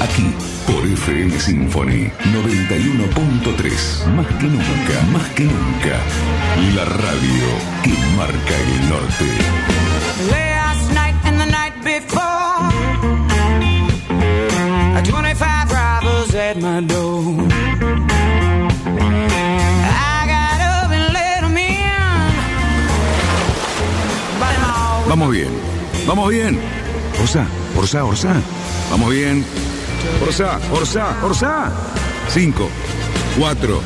aquí por FM Symphony 91.3. Más que nunca, más que nunca. La radio que marca el norte. Last night and the night before, 25 robbers at my door. I got up and let 'em Vamos bien, vamos bien. Orsa, Orsa, Orsa. Vamos bien. Orsa, Orsa, Orsa. 5, 4,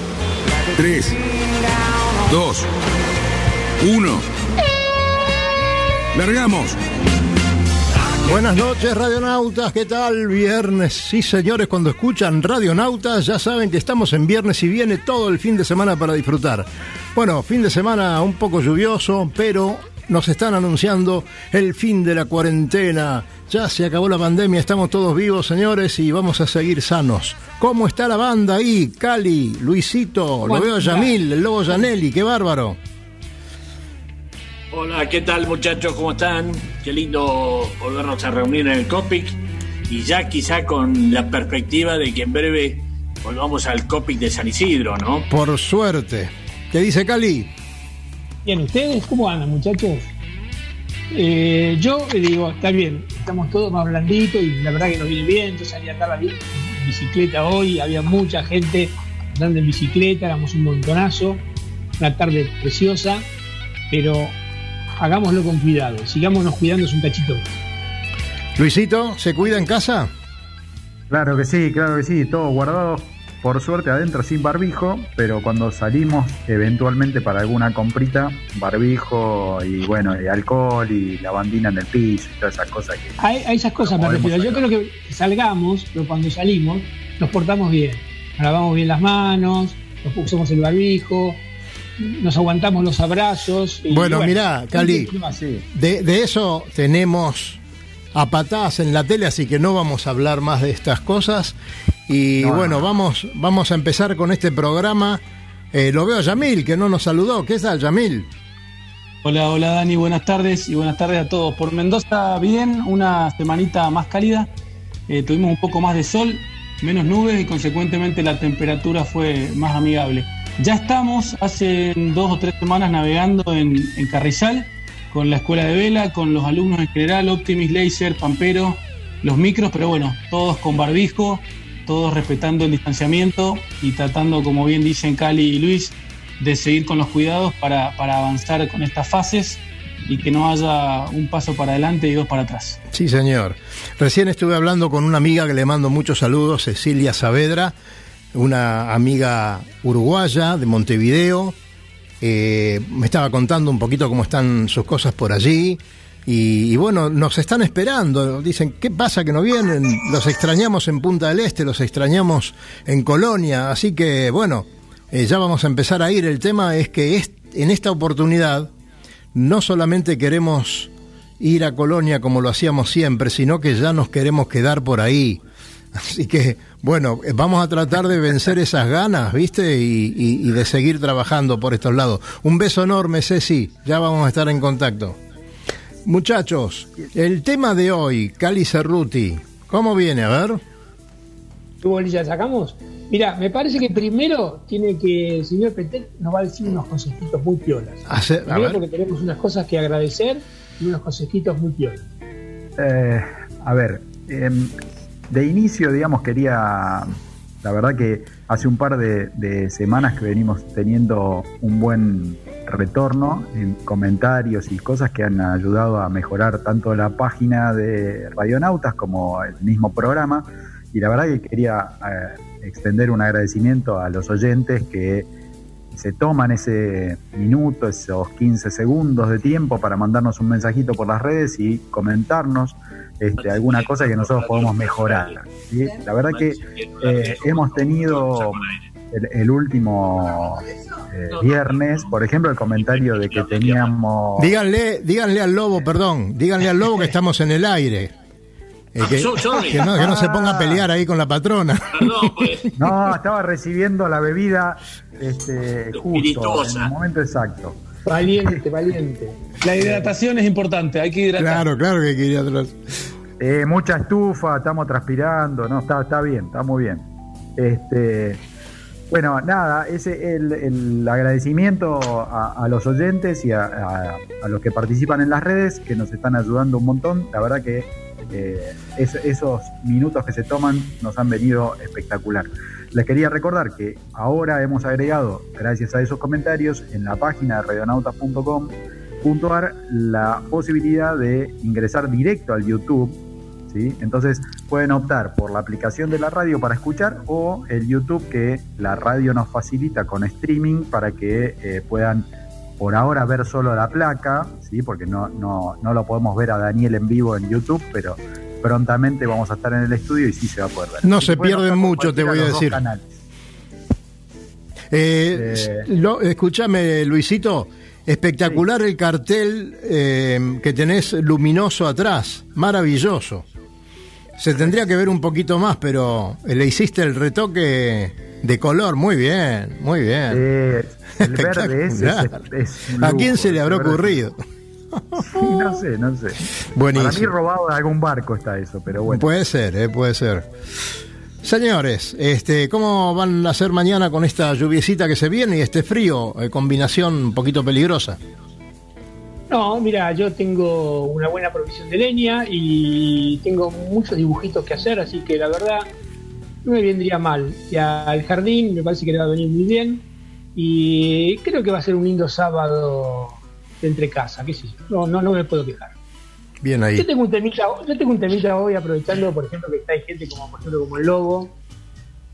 3, 2, 1. Largamos. Buenas noches, radionautas. ¿Qué tal? Viernes. Sí, señores, cuando escuchan radionautas ya saben que estamos en viernes y viene todo el fin de semana para disfrutar. Bueno, fin de semana un poco lluvioso, pero nos están anunciando el fin de la cuarentena. Ya se acabó la pandemia, estamos todos vivos, señores, y vamos a seguir sanos. ¿Cómo está la banda ahí? Cali, Luisito, lo veo a Yamil, el lobo Janelli, qué bárbaro. Hola, ¿qué tal muchachos? ¿Cómo están? Qué lindo volvernos a reunir en el Copic y ya quizá con la perspectiva de que en breve volvamos al Copic de San Isidro, ¿no? Por suerte. ¿Qué dice Cali? Bien, ¿ustedes cómo andan, muchachos? Eh, yo digo, está bien, estamos todos más blanditos y la verdad que nos viene bien. Yo salí a andar en bicicleta hoy, había mucha gente andando en bicicleta, éramos un montonazo, una tarde preciosa, pero hagámoslo con cuidado, sigámonos cuidándonos un cachito. Luisito, ¿se cuida en casa? Claro que sí, claro que sí, todo guardado por suerte adentro sin barbijo, pero cuando salimos eventualmente para alguna comprita, barbijo y bueno, y alcohol y lavandina en el piso y todas esas cosas que... A, a esas cosas me refiero. Yo creo que salgamos, pero cuando salimos nos portamos bien. Nos lavamos bien las manos, nos pusimos el barbijo, nos aguantamos los abrazos. y Bueno, mirá, Cali. De, de eso tenemos a patadas en la tele, así que no vamos a hablar más de estas cosas. Y No, bueno, no. vamos, vamos a empezar con este programa. Eh, lo veo a Yamil, que no nos saludó. ¿Qué tal, Yamil? Hola, hola Dani, buenas tardes y buenas tardes a todos. Por Mendoza, bien, una semanita más cálida. Eh, tuvimos un poco más de sol, menos nubes y consecuentemente la temperatura fue más amigable. Ya estamos hace dos o tres semanas navegando en, en Carrizal con la escuela de vela, con los alumnos en general, Optimis, Laser, Pampero, los micros, pero bueno, todos con barbijo, todos respetando el distanciamiento y tratando, como bien dicen Cali y Luis, de seguir con los cuidados para, para avanzar con estas fases y que no haya un paso para adelante y dos para atrás. Sí, señor. Recién estuve hablando con una amiga que le mando muchos saludos, Cecilia Saavedra, una amiga uruguaya de Montevideo. Eh, me estaba contando un poquito cómo están sus cosas por allí. Y, bueno, nos están esperando. Dicen, ¿qué pasa que no vienen? Los extrañamos en Punta del Este, los extrañamos en Colonia. Así que bueno, eh, ya vamos a empezar a ir. El tema es que es- en esta oportunidad no solamente queremos ir a Colonia como lo hacíamos siempre, sino que ya nos queremos quedar por ahí. Así que, bueno, eh, vamos a tratar de vencer esas ganas, ¿viste? Y, y- y de seguir trabajando por estos lados. Un beso enorme, Ceci. Ya vamos a estar en contacto. Muchachos, el tema de hoy, Cali Cerruti. ¿Cómo viene? A ver. ¿Qué bolilla sacamos? Mira, me parece que primero tiene que el señor Petel nos va a decir unos consejitos muy piolas. Hace- a Primero ver. porque tenemos unas cosas que agradecer y unos consejitos muy piolas. Eh, a ver, em, de inicio, digamos, quería, la verdad que hace un par de, de semanas que venimos teniendo un buen retorno en comentarios y cosas que han ayudado a mejorar tanto la página de Radionautas como el mismo programa. Y la verdad que quería eh, extender un agradecimiento a los oyentes que se toman ese minuto, esos 15 segundos de tiempo para mandarnos un mensajito por las redes y comentarnos este, alguna cosa que nosotros podemos mejorar. ¿Sí? La verdad que eh, hemos tenido el, el último eh, viernes, por ejemplo, el comentario de que teníamos... Díganle, díganle al lobo, perdón, díganle al lobo que estamos en el aire. Eh, que, que no, que no se ponga a pelear ahí con la patrona. Perdón, pues. No, estaba recibiendo la bebida este, justo, en el momento exacto. Valiente, valiente. La hidratación es importante, hay que hidratar. Claro, claro que quería atrás. Eh, mucha estufa, estamos transpirando, no, está, está bien, está muy bien. Este, bueno, nada, ese el, el agradecimiento a, los oyentes y a, a- los que participan en las redes, que nos están ayudando un montón. La verdad que eh, es- esos minutos que se toman nos han venido espectacular. Les quería recordar que ahora hemos agregado, gracias a esos comentarios, en la página de radionautas.com.ar la posibilidad de ingresar directo al YouTube. ¿Sí? Entonces pueden optar por la aplicación de la radio para escuchar o el YouTube que la radio nos facilita con streaming para que eh, puedan por ahora ver solo la placa, ¿sí? porque no, no, no lo podemos ver a Daniel en vivo en YouTube, pero prontamente vamos a estar en el estudio y sí se va a poder ver. No se pierden mucho, te voy a decir. Eh, Eh. escúchame, Luisito, espectacular el cartel eh, que tenés luminoso atrás, maravilloso. Se tendría que ver un poquito más, pero le hiciste el retoque de color, muy bien, muy bien. Eh, el verde ese es, ¿A quién se le habrá ocurrido? Sí, no sé, no sé. Buenísimo. Para mí robado de algún barco está eso, pero bueno. Puede ser, eh, puede ser. Señores, este, ¿cómo van a ser mañana con esta lluviecita que se viene y este frío? Eh, combinación un poquito peligrosa. No, mira, yo tengo una buena provisión de leña y tengo muchos dibujitos que hacer, así que la verdad no me vendría mal. Y al jardín me parece que le va a venir muy bien y creo que va a ser un lindo sábado de entre casa, qué sé yo. No, no, no me puedo quejar. Bien Yo ahí. tengo un temita, yo tengo un temita hoy aprovechando, por ejemplo, que está hay gente como por ejemplo como el Lobo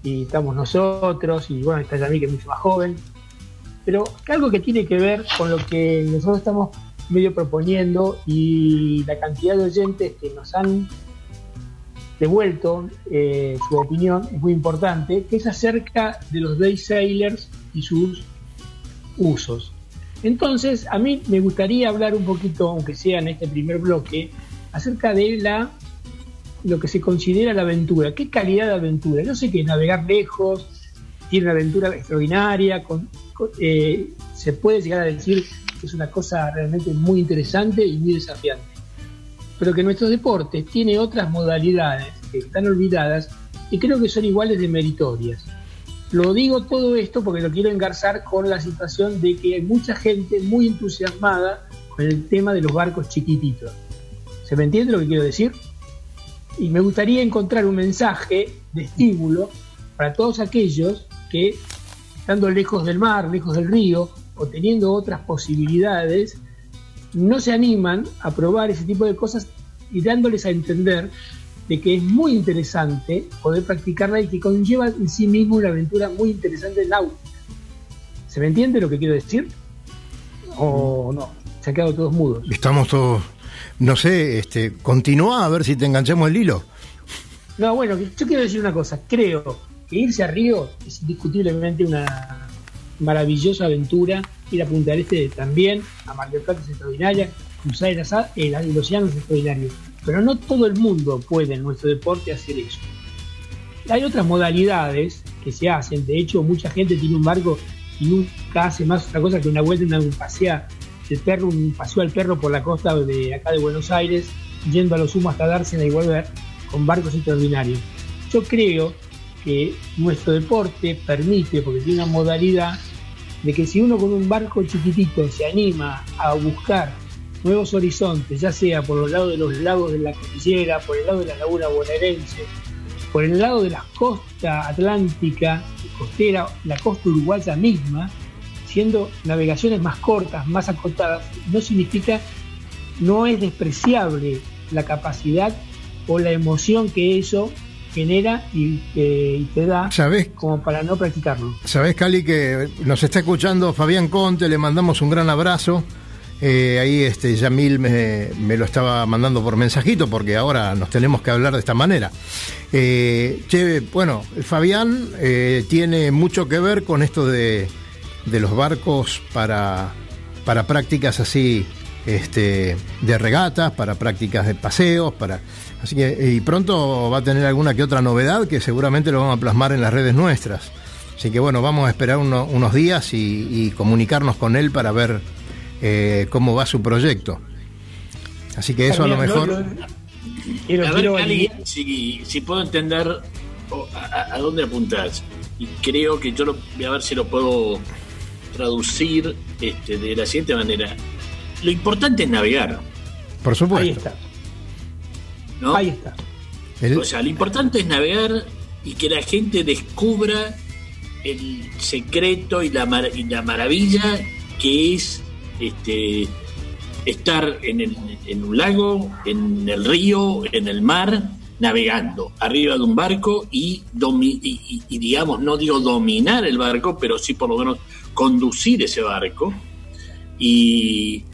y estamos nosotros y bueno, está Yami que es mucho más joven, pero algo que tiene que ver con lo que nosotros estamos medio proponiendo y la cantidad de oyentes que nos han devuelto eh, su opinión es muy importante, que es acerca de los day sailers y sus usos. Entonces, a mí me gustaría hablar un poquito, aunque sea en este primer bloque, acerca de la lo que se considera la aventura. ¿Qué calidad de aventura? Yo sé que navegar lejos tiene una aventura extraordinaria, con- eh, se puede llegar a decir es una cosa realmente muy interesante y muy desafiante. Pero que nuestros deportes tiene otras modalidades que están olvidadas y creo que son iguales de meritorias. Lo digo todo esto porque lo quiero engarzar con la situación de que hay mucha gente muy entusiasmada con el tema de los barcos chiquititos. ¿Se me entiende lo que quiero decir? Y me gustaría encontrar un mensaje de estímulo para todos aquellos que, estando lejos del mar, lejos del río, o teniendo otras posibilidades, no se animan a probar ese tipo de cosas y dándoles a entender de que es muy interesante poder practicarla y que conlleva en sí mismo una aventura muy interesante náutica. ¿Se me entiende lo que quiero decir? ¿O no? Se han quedado todos mudos. Estamos todos, no sé, este, continúa a ver si te enganchamos el hilo. No, bueno, yo quiero decir una cosa. Creo que irse a Río es indiscutiblemente una maravillosa aventura. Ir a Punta Este también, a Mar del Plata es extraordinaria, cruzar el, el, océano es extraordinario. Pero no todo el mundo puede en nuestro deporte hacer eso. Hay otras modalidades que se hacen. De hecho, mucha gente tiene un barco y nunca hace más otra cosa que una vuelta, una un pasea el perro, un paseo al perro por la costa de acá de Buenos Aires, yendo a lo sumo hasta Dársena y volver con barcos extraordinarios. Yo creo que nuestro deporte permite, porque tiene una modalidad, de que si uno con un barco chiquitito se anima a buscar nuevos horizontes, ya sea por los lados de los lagos de la cordillera, por el lado de la laguna bonaerense, por el lado de la costa atlántica, costera, la costa uruguaya misma, siendo navegaciones más cortas, más acotadas, no significa, no es despreciable la capacidad o la emoción que eso genera y, eh, y te da ¿Sabés? como para no practicarlo. Sabés, Cali, que nos está escuchando Fabián Conte, le mandamos un gran abrazo. Eh, ahí este Yamil me, me, lo estaba mandando por mensajito porque ahora nos tenemos que hablar de esta manera. Eh, che, bueno, Fabián eh, tiene mucho que ver con esto de, de los barcos para, para prácticas así este, de regatas, para prácticas de paseos, para así que y pronto va a tener alguna que otra novedad que seguramente lo vamos a plasmar en las redes nuestras. Así que bueno, vamos a esperar uno, unos días y, y comunicarnos con él para ver eh, cómo va su proyecto. Así que eso a lo mejor. a ver, Cali, si, si, puedo entender a, a, dónde apuntas. Y creo que yo lo, voy a ver si lo puedo traducir este, de la siguiente manera. Lo importante es navegar. Por supuesto. Ahí está. ¿No? Ahí está. El... O sea, lo importante es navegar y que la gente descubra el secreto y la, mar y la maravilla que es este, estar en, el, en, un lago, en el río, en el mar, navegando arriba de un barco y, y, y, y, digamos, no digo dominar el barco, pero sí por lo menos conducir ese barco. Y,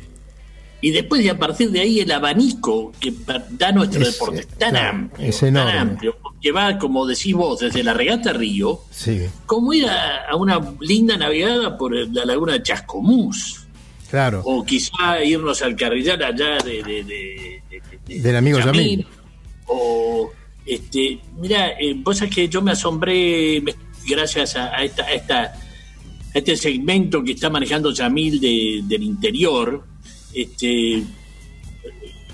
y después de a partir de ahí el abanico que da nuestro es, deporte es tan claro, amplio, es tan amplio, que va, como decís vos, desde la regata Río, Sí, como ir a, a una linda navegada por la laguna de Chascomús claro. o quizá irnos al carrillar allá de, de, de, de Del amigo Yamil. O, este, mira, eh, vos sabés que yo me asombré me- gracias a, a esta, a esta, a este segmento que está manejando Yamil de, del interior. Este,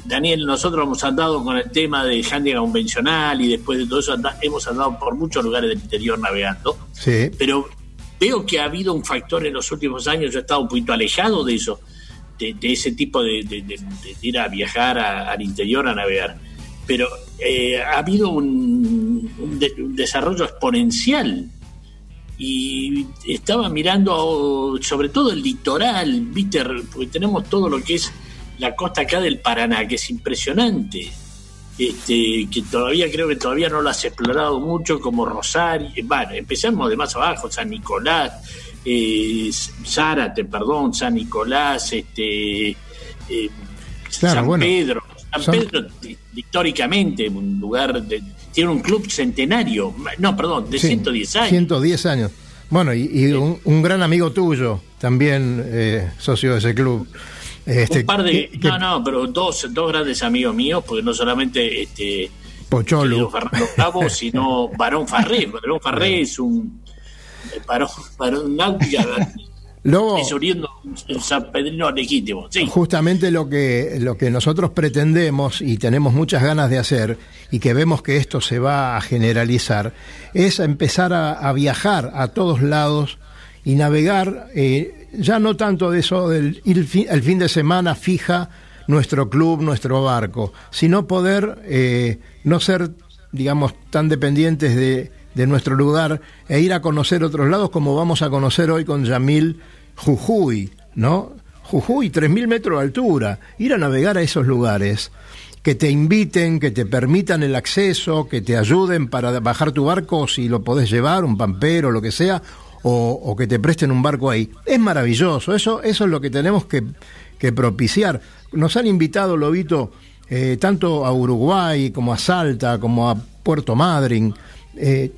Daniel, nosotros hemos andado con el tema de handicap convencional y después de todo eso anda- hemos andado por muchos lugares del interior navegando. Sí, pero veo que ha habido un factor en los últimos años, yo he estado un poquito alejado de eso, de, de ese tipo de, de- de- de ir a viajar a- al interior a navegar, pero eh, ha habido un, un de- un desarrollo exponencial y estaba mirando sobre todo el litoral, ¿viste? porque tenemos todo lo que es la costa acá del Paraná, que es impresionante este, que todavía creo que todavía no lo has explorado mucho, como Rosario, bueno, empezamos de más abajo, San Nicolás, eh, Zárate, perdón, San Nicolás, este, eh, Claro, San bueno, Pedro. San son- Pedro, hi- históricamente, un lugar, de- tiene un club centenario, no, perdón, de sí, 110 años. 110 años. Bueno, y, y un, un gran amigo tuyo, también eh, socio de ese club. Este, un par de, que- no, no, pero dos, dos grandes amigos míos, porque no solamente este, Pocholo. Fernando Cabo, sino Barón Farré. Barón Farré es un eh, varón, varón náutica, Lobo, es oriundo un San Pedrino legítimo. Sí, justamente lo que, lo que nosotros pretendemos y tenemos muchas ganas de hacer y que vemos que esto se va a generalizar es empezar a, a viajar a todos lados y navegar, eh, ya no tanto de eso del ir fi- el fin de semana fija nuestro club, nuestro barco, sino poder eh, no ser, digamos, tan dependientes de, de nuestro lugar e ir a conocer otros lados como vamos a conocer hoy con Yamil Jujuy, ¿no? Jujuy, 3.000 metros de altura, ir a navegar a esos lugares, que te inviten, que te permitan el acceso, que te ayuden para bajar tu barco si lo podés llevar, un pampero, lo que sea, o, que te presten un barco ahí. Es maravilloso, eso, eso es lo que tenemos que, que propiciar. Nos han invitado, Lobito, eh, tanto a Uruguay como a Salta, como a Puerto Madryn, eh,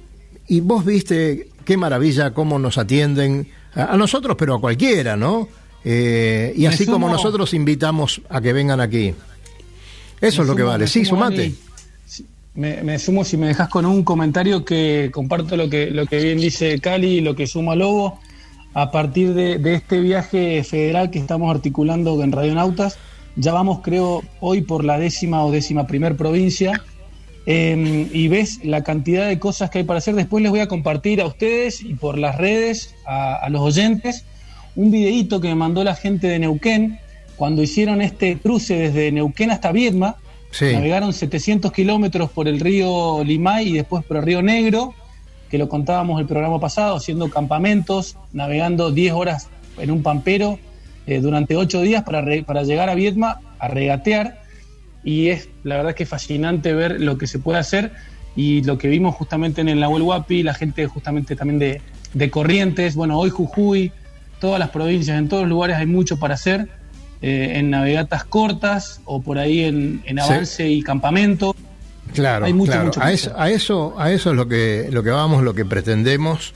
y vos viste qué maravilla cómo nos atienden a, a nosotros, pero a cualquiera, ¿no? Eh, y así como nosotros invitamos a que vengan aquí. Eso es lo que sumo- vale. Sí, sumate. Me, me sumo si me dejas con un comentario que comparto lo que, lo que bien dice Cali y lo que suma Lobo. A partir de, de este viaje federal que estamos articulando en Radionautas, ya vamos, creo, hoy por la décima o décima primer provincia. Eh, y ves la cantidad de cosas que hay para hacer. Después les voy a compartir a ustedes y por las redes, a, a los oyentes, un videíto que me mandó la gente de Neuquén cuando hicieron este cruce desde Neuquén hasta Viedma. Sí. Navegaron 700 kilómetros por el río Limay y después por el río Negro, que lo contábamos el programa pasado, haciendo campamentos, navegando 10 horas en un pampero eh, durante 8 días para, re- para llegar a Viedma a regatear. Y es la verdad que es fascinante ver lo que se puede hacer y lo que vimos justamente en el Nahuel Huapi, la gente justamente también de, de Corrientes, bueno, hoy Jujuy, todas las provincias, en todos los lugares hay mucho para hacer eh, en navegatas cortas o por ahí en, en avance y campamento. Claro, Hay mucho, claro. mucho a, eso, a eso, a eso es lo que, lo que vamos, lo que pretendemos.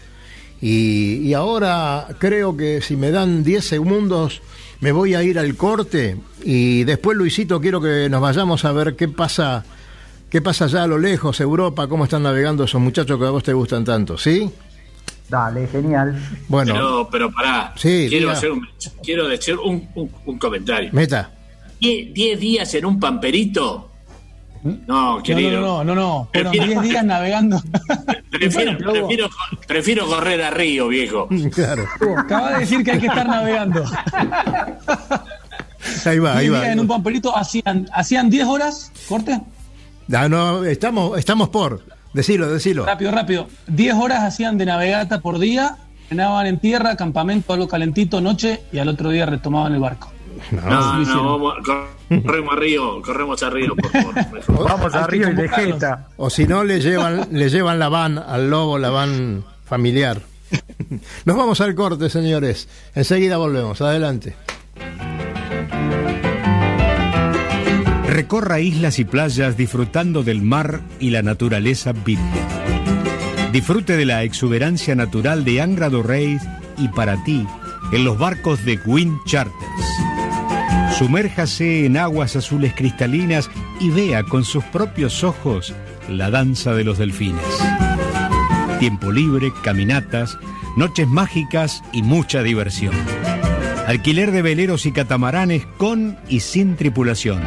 Y, y ahora creo que si me dan 10 segundos me voy a ir al corte y después Luisito quiero que nos vayamos a ver qué pasa, qué pasa allá a lo lejos, Europa, cómo están navegando esos muchachos que a vos te gustan tanto, ¿sí? Dale, genial. Bueno, Pero, pero pará, Sí, quiero, hacer un, quiero decir un, un- un comentario. meta. ¿Die- ¿Diez días en un pamperito? No, No, querido. no, no, no, no. Fueron Prefiero- 10 días navegando. Prefiero, prefiero, prefiero correr a Río, viejo. Claro, Acaba de decir que hay que estar navegando. ahí va, ahí 10 va. en un pamperito hacían, hacían 10 horas, corte. Ah, no, estamos, estamos por, decilo, decilo. Rápido, rápido. 10 horas hacían de navegata por día, frenaban en tierra, campamento, algo calentito, noche, y al otro día retomaban el barco. No, hicieron. no, vamos, corremos a Río, corremos a Río, por favor. Vamos a Río y de. Jeta. O si no, le llevan, le llevan la van al lobo, la van familiar. Nos vamos al corte, señores. Enseguida volvemos. Adelante. Recorra islas y playas disfrutando del mar y la naturaleza virgen. Disfrute de la exuberancia natural de Angra do Reis y para ti en los barcos de Wind Charters. Sumérjase en aguas azules cristalinas y vea con sus propios ojos la danza de los delfines. Tiempo libre, caminatas, noches mágicas y mucha diversión. Alquiler de veleros y catamaranes con y sin tripulación.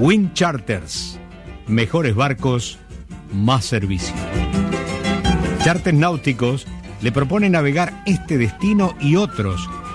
Wind Charters. Mejores barcos, más servicio. Charters náuticos le propone navegar este destino y otros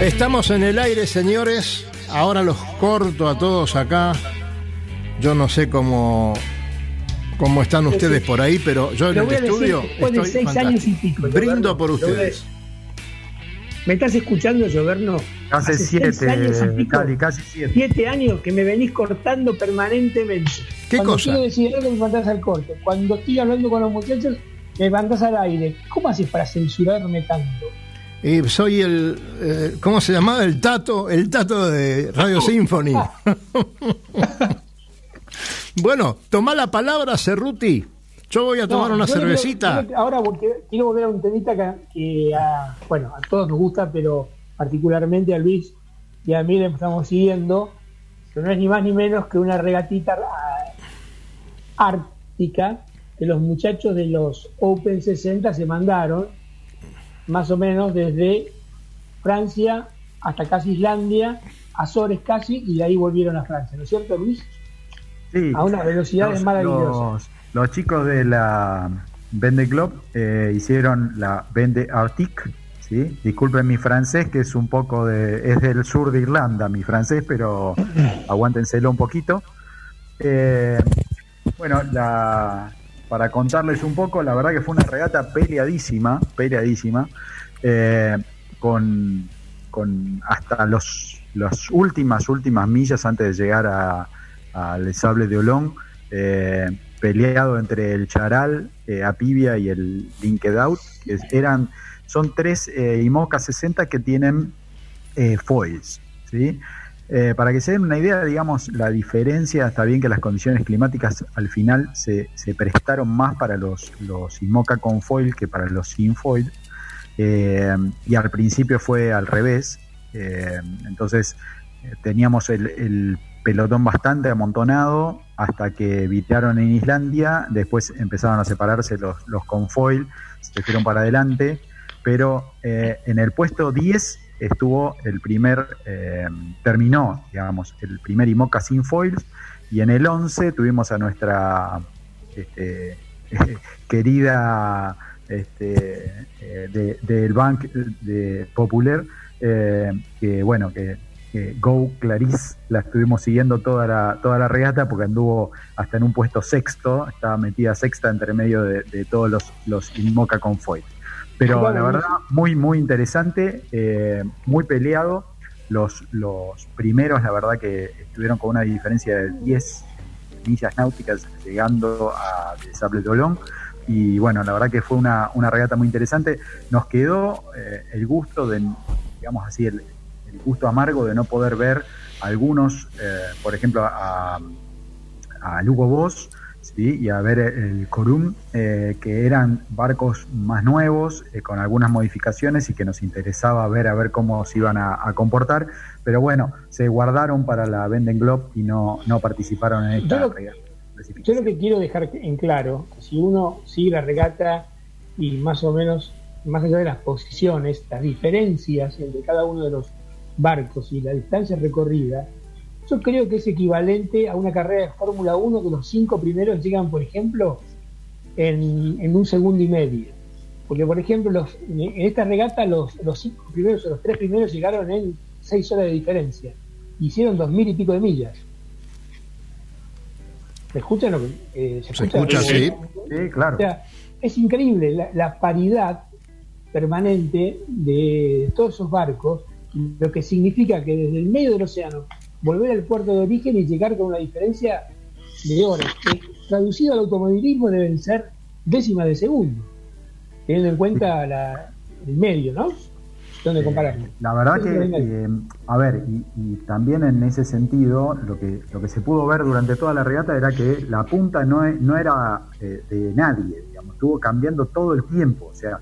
Estamos en el aire, señores. Ahora los corto a todos acá. Yo no sé cómo, cómo están ustedes por ahí, pero yo en el decir estudio después de estoy seis años y pico, Brindo Roberto, por ustedes. ¿Me estás escuchando, Lloverno? Hace seis siete, años y pico, Cali, casi siete. siete años que me venís cortando permanentemente. ¿Qué Cuando cosa? quiero decir algo, me mandás al corte. Cuando estoy hablando con los muchachos, me mandás al aire. ¿Cómo haces para censurarme tanto? Y soy el, eh, ¿cómo se llamaba? El tato, el tato de Radio Symphony. bueno, toma la palabra, Cerruti. Yo voy a tomar No, una cervecita. quiero- ahora porque quiero volver a un temita que, que a, bueno, a todos nos gusta, pero particularmente a Luis y a mí le estamos siguiendo, que no es ni más ni menos que una regatita ah, ártica que los muchachos de los Open 60 se mandaron, más o menos desde Francia hasta casi Islandia, Azores casi, y de ahí volvieron a Francia, ¿no es cierto, Luis? Sí. A unas velocidades Los- maravillosas. Los, los chicos de la Vende Club eh, hicieron la Vende Arctic. ¿sí? Disculpen mi francés, que es un poco de. es del sur de Irlanda, mi francés, pero aguántenselo un poquito. Eh, bueno, la, para contarles un poco, la verdad que fue una regata peleadísima, peleadísima, eh, con, con hasta los las últimas, últimas millas antes de llegar a, al Sable de Olón, eh, peleado entre el Charal, eh, Apivia y el Linkedout, que eran, son tres eh, IMOCA 60 que tienen eh, foils, ¿sí? Eh, para que se den una idea, digamos, la diferencia, está bien que las condiciones climáticas al final se, prestaron más para los, los IMOCA con foil que para los sin foil, eh, y al principio fue al revés, eh, entonces teníamos el, el pelotón bastante amontonado hasta que vitearon en Islandia, después empezaron a separarse los, los con foil, se fueron para adelante, pero en el puesto 10 estuvo el primer, eh, terminó, digamos, el primer IMOCA sin foils, y en el 11 tuvimos a nuestra este, querida este, eh, de- del Bank de Popular, eh, que bueno, que, Go Clarice la estuvimos siguiendo toda la, toda la regata porque anduvo hasta en un puesto sexto, estaba metida sexta entre medio de, de todos los, los Inmoca con foil. Pero Bueno, la verdad, muy, muy interesante, eh, muy peleado. Los, los primeros, la verdad, que estuvieron con una diferencia de 10 millas náuticas llegando a Sable de Olón. Y bueno, la verdad que fue una, una regata muy interesante. Nos quedó eh, el gusto de, digamos así, el, el gusto amargo de no poder ver algunos, eh, por ejemplo, a, a Lugo Boss ¿sí? y a ver el Corum, eh, que eran barcos más nuevos, eh, con algunas modificaciones y que nos interesaba ver a ver cómo se iban a, a comportar. Pero bueno, se guardaron para la Venden Globe y no, no participaron en esta Yo lo- regata. Yo lo que quiero dejar en claro, que si uno sigue la regata y más o menos, más allá de las posiciones, las diferencias entre cada uno de los barcos y la distancia recorrida, yo creo que es equivalente a una carrera de Fórmula 1 que los cinco primeros llegan, por ejemplo, en, en un segundo y medio. Porque, por ejemplo, los, en esta regata los, los cinco primeros o los tres primeros llegaron en seis horas de diferencia. Hicieron dos mil y pico de millas. ¿Me escuchan? lo que- eh, Se escucha, sí. Sí, claro. O sea, es increíble la, la paridad permanente de todos esos barcos, lo que significa que desde el medio del océano volver al puerto de origen y llegar con una diferencia de horas, que traducido al automovilismo deben ser décimas de segundo, teniendo en cuenta la- el medio, ¿no? Donde compararlo. La verdad que- eh, a ver, y, y también en ese sentido, lo que, lo que se pudo ver durante toda la regata era que la punta no, e- no era eh, de nadie, digamos, estuvo cambiando todo el tiempo. O sea,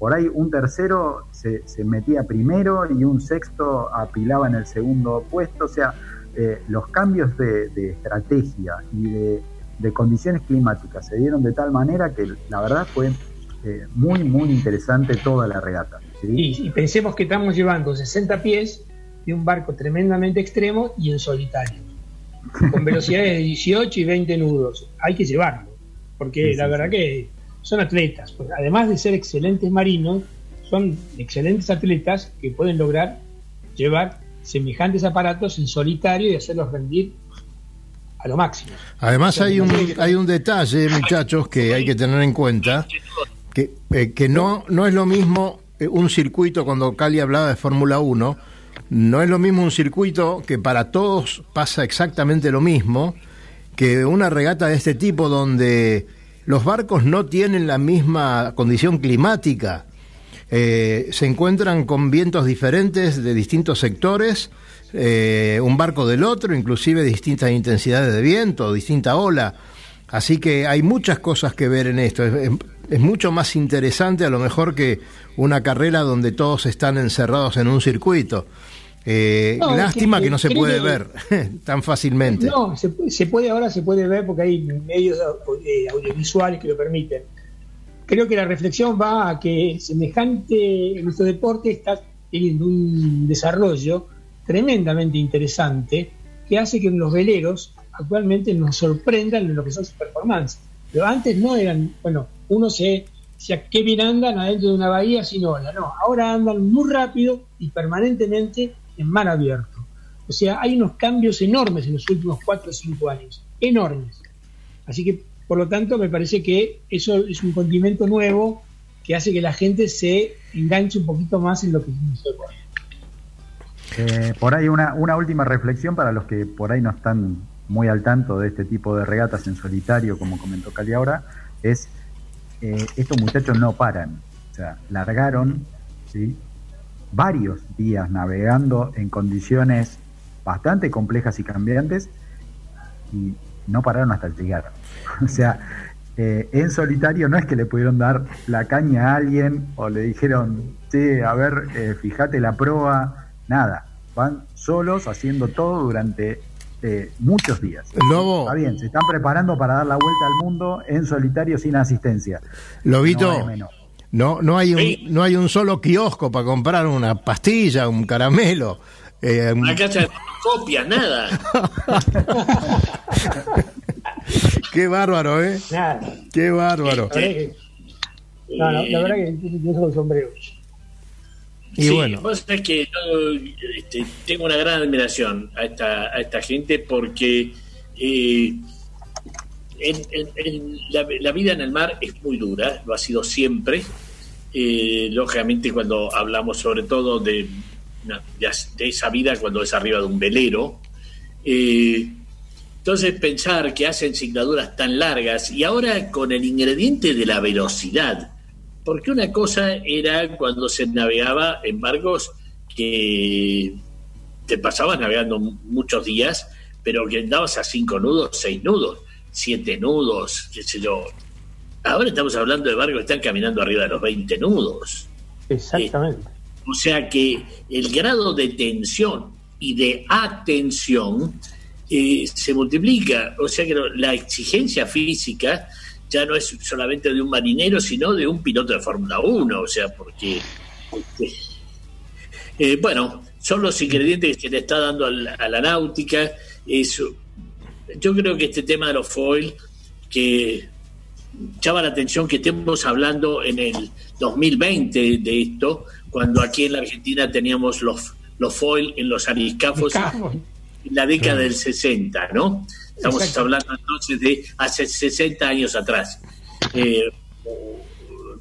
por ahí un tercero se, se metía primero y un sexto apilaba en el segundo puesto. O sea, eh, los cambios de, de estrategia y de, de condiciones climáticas se dieron de tal manera que la verdad fue eh, muy, muy interesante toda la regata. ¿sí? Y, y pensemos que estamos llevando 60 pies de un barco tremendamente extremo y en solitario, con velocidades de 18 y 20 nudos. Hay que llevarlo, porque Sí, sí, la verdad que son atletas. Pues, además de ser excelentes marinos, son excelentes atletas que pueden lograr llevar semejantes aparatos en solitario y hacerlos rendir a lo máximo. Además hay un, hay un detalle, muchachos, que hay que tener en cuenta, que, eh, que no, no es lo mismo eh, un circuito, cuando Cali hablaba de Fórmula 1, no es lo mismo un circuito que para todos pasa exactamente lo mismo, que una regata de este tipo donde los barcos no tienen la misma condición climática, eh, se encuentran con vientos diferentes de distintos sectores, eh, un barco del otro, inclusive distintas intensidades de viento, distinta ola. Así que hay muchas cosas que ver en esto. Es, mucho más interesante a lo mejor que una carrera donde todos están encerrados en un circuito. Eh, No, es lástima que- que, no se puede que- ver tan fácilmente. No, se puede ahora se puede ver porque hay medios eh, audiovisuales que lo permiten. Creo que la reflexión va a que semejante nuestro deporte está teniendo un desarrollo tremendamente interesante que hace que los veleros actualmente nos sorprendan en lo que son sus performances. Pero antes no eran, bueno, uno se decía, qué bien andan adentro de una bahía sin ola. No, ahora andan muy rápido y permanentemente en mar abierto. O sea, hay unos cambios enormes en los últimos 4 o 5 años. enormes. Así que, por lo tanto, me parece que eso es un condimento nuevo que hace que la gente se enganche un poquito más en lo que. Eh, por ahí una, una última reflexión para los que por ahí no están muy al tanto de este tipo de regatas en solitario, como comentó Cali ahora, es eh, estos muchachos no paran. O sea, largaron ¿sí? Varios días navegando en condiciones bastante complejas y cambiantes y no pararon hasta llegar. O sea, eh, en solitario no es que le pudieron dar la caña a alguien o le dijeron, sí, a ver, eh, fíjate la prueba, nada. Van solos haciendo todo durante eh, muchos días. Lobo. Está bien, se están preparando para dar la vuelta al mundo en solitario sin asistencia. Lobito. No. No, no hay un, no hay un solo kiosco para comprar una pastilla, un caramelo. eh, un- Una cacha de copias, nada. qué bárbaro, ¿eh? Nada. Qué bárbaro. La verdad que, no, no, la verdad que yo soy el sombrero. Y sí, bueno. vos sabés que yo este, tengo una gran admiración a esta, a esta gente porque eh, en- la, vida en el mar es muy dura, lo ha sido siempre. Eh, lógicamente cuando hablamos sobre todo de, esa vida cuando es arriba de un velero, eh, entonces pensar que hacen signaduras tan largas y ahora con el ingrediente de la velocidad, porque una cosa era cuando se navegaba en barcos que te pasabas navegando mu- muchos días, pero que andabas a cinco nudos, seis nudos, siete nudos, qué sé yo. Ahora estamos hablando de barcos que están caminando arriba de los 20 nudos. Exactamente. O sea que el grado de tensión y de atención eh, se multiplica. O sea que la exigencia física ya no es solamente de un marinero, sino de un piloto de Fórmula 1. O sea, porque. este, eh, bueno, son los ingredientes que se le está dando al- a la náutica. Eso. Yo creo que este tema de los foil, que llama la atención que estemos hablando en el 2020 de esto, cuando aquí en la Argentina teníamos los, los foil en los ariscafos en la década del 60, ¿no? Estamos Exacto. hablando entonces de hace 60 años atrás. Eh,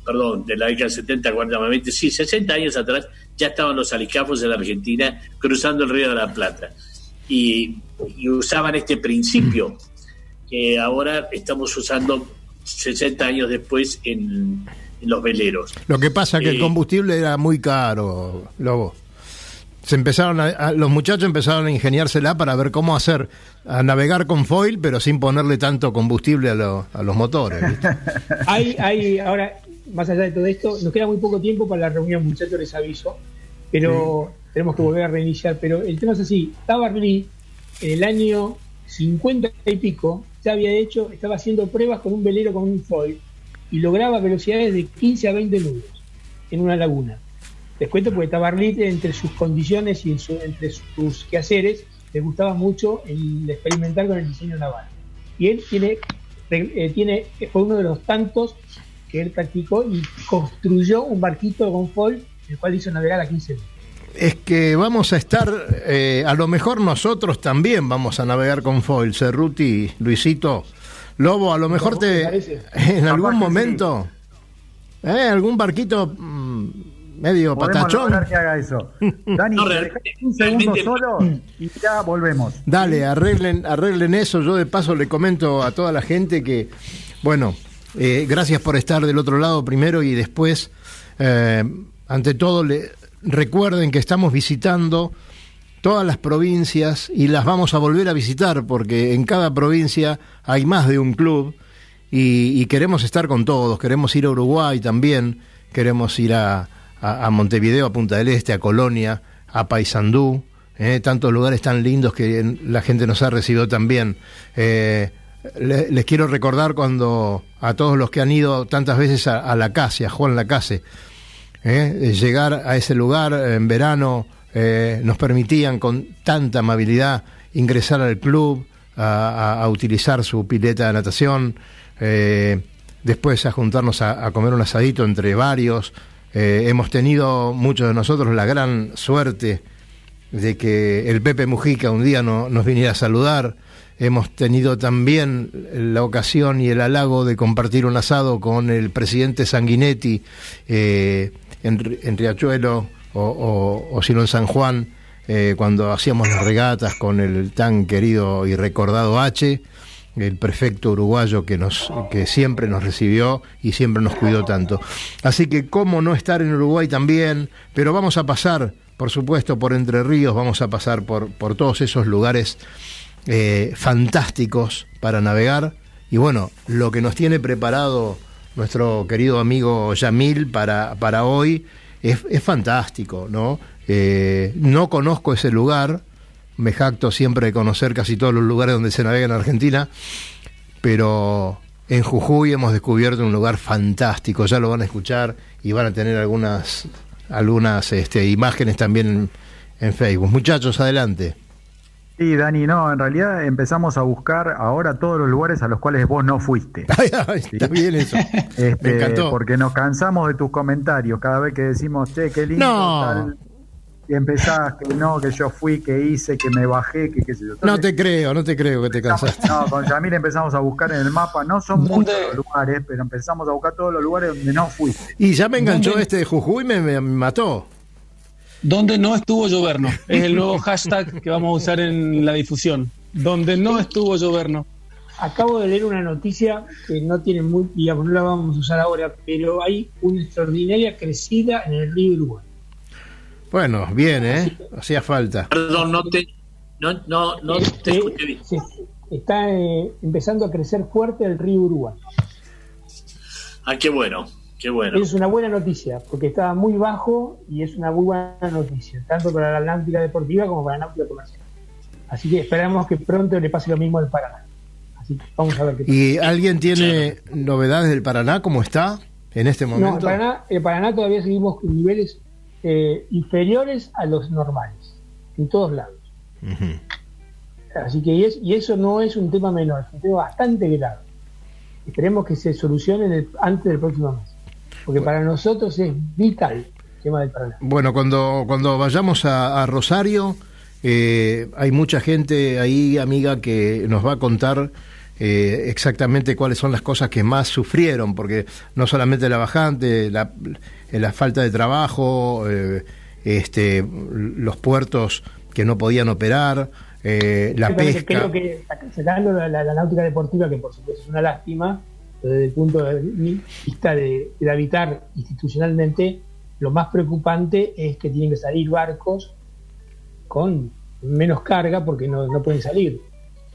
perdón, de la década del 70, 40, 20, sí, 60 años atrás ya estaban los ariscafos en la Argentina cruzando el río de la Plata. Y, y usaban este principio que ahora estamos usando 60 años después en, en los veleros. Lo que pasa es que el Eh, combustible era muy caro, Lobo. Se empezaron a- a- los muchachos empezaron a ingeniársela para ver cómo hacer, a navegar con foil, pero sin ponerle tanto combustible a, lo- a los motores. ¿viste? Hay, hay, ahora, más allá de todo esto, nos queda muy poco tiempo para la reunión, muchachos, les aviso, pero tenemos que volver a reiniciar. Pero el tema es así: Tabarly, en el año 50 y pico, ya había hecho, estaba haciendo pruebas con un velero con un foil y lograba velocidades de 15 a 20 nudos en una laguna. Les cuento porque Tabarly, entre sus condiciones y entre sus quehaceres, le gustaba mucho el experimentar con el diseño naval. Y él tiene, eh, tiene, fue uno de los tantos que él practicó y construyó un barquito con foil, el cual hizo navegar a 15 nudos. Es que vamos a estar, eh, a lo mejor nosotros también vamos a navegar con foil, Cerruti, Luisito. Lobo, a lo mejor ¿Cómo te en algún que sí. momento, eh, algún barquito mm, medio Podemos patachón. que haga eso. Dani, No, ¿me real- dejás un segundo solo y ya volvemos. Dale, arreglen, arreglen eso. Yo de paso le comento a toda la gente que, bueno, eh, gracias por estar del otro lado primero y después, eh, ante todo, le, recuerden que estamos visitando todas las provincias y las vamos a volver a visitar porque en cada provincia hay más de un club y, queremos estar con todos. Queremos ir a Uruguay también, queremos ir a, a- Montevideo, a Punta del Este, a Colonia, a Paysandú, eh, tantos lugares tan lindos que la gente nos ha recibido también. Eh, le- les quiero recordar cuando a todos los que han ido tantas veces a, la Case, a Juan Lacase, ¿eh? llegar a ese lugar en verano eh, nos permitían con tanta amabilidad ingresar al club, a, utilizar su pileta de natación, eh, después a juntarnos a, a comer un asadito entre varios. Eh, hemos tenido muchos de nosotros la gran suerte de que el Pepe Mujica un día no, nos viniera a saludar. Hemos tenido también la ocasión y el halago de compartir un asado con el presidente Sanguinetti eh, en, en, Riachuelo o, sino en San Juan, eh, cuando hacíamos las regatas con el tan querido y recordado H, el prefecto uruguayo que, nos, que siempre nos recibió y siempre nos cuidó tanto. Así que cómo no estar en Uruguay también, pero vamos a pasar, por supuesto, por Entre Ríos, vamos a pasar por, por todos esos lugares eh, fantásticos para navegar. Y bueno, lo que nos tiene preparado nuestro querido amigo Yamil para, para hoy es, es fantástico, ¿no? Eh, no conozco ese lugar, me jacto siempre de conocer casi todos los lugares donde se navega en Argentina, pero en Jujuy hemos descubierto un lugar fantástico, ya lo van a escuchar y van a tener algunas, algunas este, imágenes también en, en Facebook. Muchachos, adelante. Sí, Dani, no, en realidad empezamos a buscar ahora todos los lugares a los cuales vos no fuiste. Está bien eso. Este, Me encantó. Porque nos cansamos de tus comentarios cada vez que decimos, che, qué lindo. No. Tal, y empezás que no, que yo fui, que hice, que me bajé, que qué sé yo. Entonces, no te creo, no te creo que te cansaste. No, con Yamil empezamos a buscar en el mapa, no son muchos los lugares, pero empezamos a buscar todos los lugares donde no fuiste. Y ya me enganchó este de Jujuy y me, me mató. Donde no estuvo Lloverno. Es el nuevo hashtag que vamos a usar en la difusión. Donde no estuvo Lloverno. Acabo de leer una noticia que no tiene muy, digamos, no la vamos a usar ahora, pero hay una extraordinaria crecida en el río Uruguay. Bueno, bien, ¿eh? Hacía falta. Perdón, no te, no, no, no te escuché bien. Sí, está eh, empezando a crecer fuerte el río Uruguay. Ah, qué bueno. Qué bueno. Es una buena noticia, porque estaba muy bajo y es una muy buena noticia, tanto para la náutica deportiva como para la náutica comercial. Así que esperamos que pronto le pase lo mismo al Paraná. Así que vamos a ver qué pasa. ¿Y alguien tiene novedades del Paraná? ¿Cómo está en este momento? No, el Paraná, el Paraná todavía seguimos con niveles eh, inferiores a los normales, en todos lados. Uh -huh. Así que, y, es, y eso no es un tema menor, es un tema bastante grave. Esperemos que se solucione en el, antes del próximo mes porque para nosotros es vital el tema del Paraná. Bueno, cuando, cuando vayamos a, a Rosario, eh, hay mucha gente ahí, amiga, que nos va a contar eh, exactamente cuáles son las cosas que más sufrieron, porque no solamente la bajante, la, la falta de trabajo, eh, este, los puertos que no podían operar, eh, la pesca. Creo que sacando la, la, la náutica deportiva, que por supuesto es una lástima, desde el punto de vista de, de, habitar institucionalmente, lo más preocupante es que tienen que salir barcos con menos carga porque no, no pueden salir.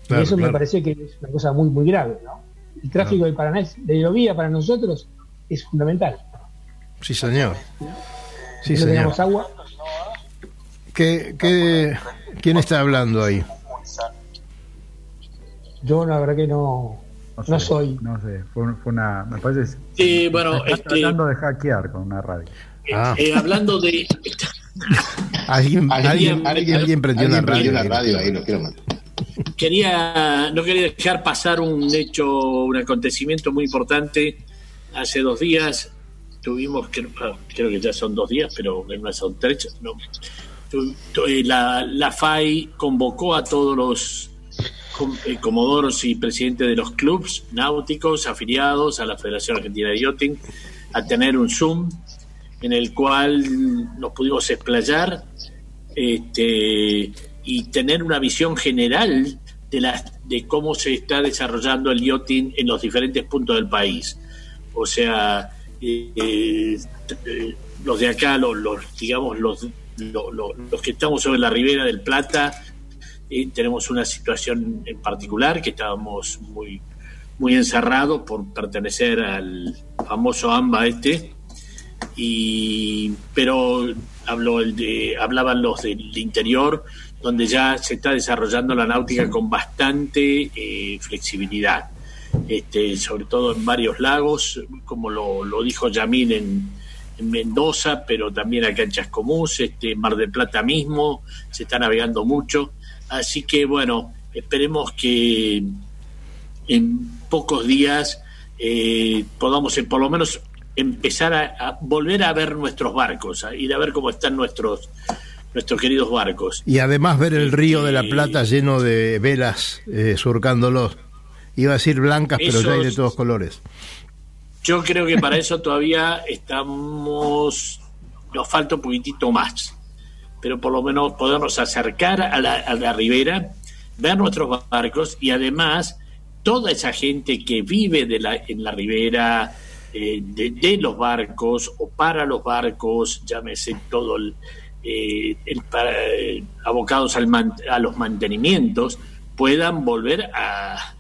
Claro, y eso claro. me parece que es una cosa muy, muy grave. ¿no? El tráfico claro. del Paraná de Llovía para nosotros es fundamental. Sí, señor. Sí, no señor. tenemos agua. ¿Qué, qué, ¿Quién está hablando ahí? Yo la verdad que no, no, sé, no, soy. No sé, fue, fue, una. Me parece. Sí, bueno. Está este, tratando de hackear con una radio. Eh, ah. eh, hablando de. ¿Alguien, alguien, alguien, alguien prendió una radio, la radio ahí, no quiero más. Quería, no quería dejar pasar un hecho, un acontecimiento muy importante. Hace dos días tuvimos, creo, creo que ya son dos días, pero no son tres. No. eh, La, la FAI convocó a todos los comodoros y presidentes de los clubes náuticos afiliados a la Federación Argentina de Yachting a tener un Zoom en el cual nos pudimos explayar este, y tener una visión general de, la, de cómo se está desarrollando el yachting en los diferentes puntos del país. O sea, eh, eh, los de acá, los, los digamos, los, los, que estamos sobre la ribera del Plata, eh, tenemos una situación en particular que estábamos muy, muy encerrados por pertenecer al famoso AMBA este, y, pero habló el de, hablaban los del interior, donde ya se está desarrollando la náutica con bastante eh, flexibilidad, este, sobre todo en varios lagos, como lo, lo dijo Yamil en, en, Mendoza, pero también acá en Chascomús, este, Mar del Plata mismo, se está navegando mucho. Así que bueno, esperemos que en pocos días eh, podamos por lo menos empezar a, a, volver a ver nuestros barcos, a ir a ver cómo están nuestros nuestros queridos barcos. Y además ver el río de la Eh, Plata lleno de velas eh, surcándolos. Iba a decir blancas, pero ya hay de Esos- todos colores. Yo creo que para eso todavía estamos, nos falta un poquitito más, pero por lo menos podernos acercar a la, a la ribera, ver nuestros barcos y además toda esa gente que vive de la, en la ribera, eh, de, los barcos o para los barcos, llámese todo el, eh, eh, abocados al man- a los mantenimientos, puedan volver a,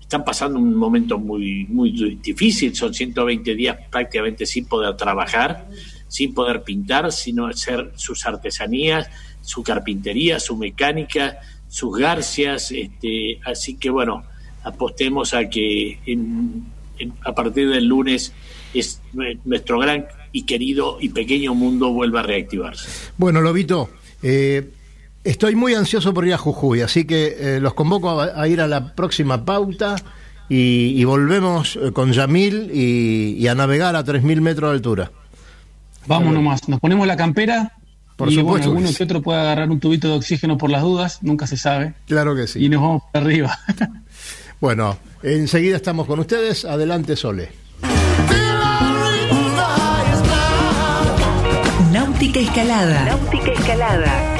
están pasando un momento muy, muy difícil, son 120 días prácticamente sin poder trabajar, sin poder pintar, sino hacer sus artesanías, su carpintería, su mecánica, sus garcias, este, así que bueno, apostemos a que en- a partir del lunes es, nuestro gran y querido y pequeño mundo vuelva a reactivarse. Bueno, Lobito, eh, estoy muy ansioso por ir a Jujuy, así que eh, los convoco a, ir a la próxima pauta y, y volvemos eh, con Yamil y, y a navegar a 3.000 metros de altura. Vamos nomás, nos ponemos la campera Por y supuesto bueno, alguno que otro puede agarrar un tubito de oxígeno por las dudas, nunca se sabe. Claro que sí. Y nos vamos para arriba. Bueno, enseguida estamos con ustedes. Adelante, Sole. Náutica Escalada. Náutica Escalada.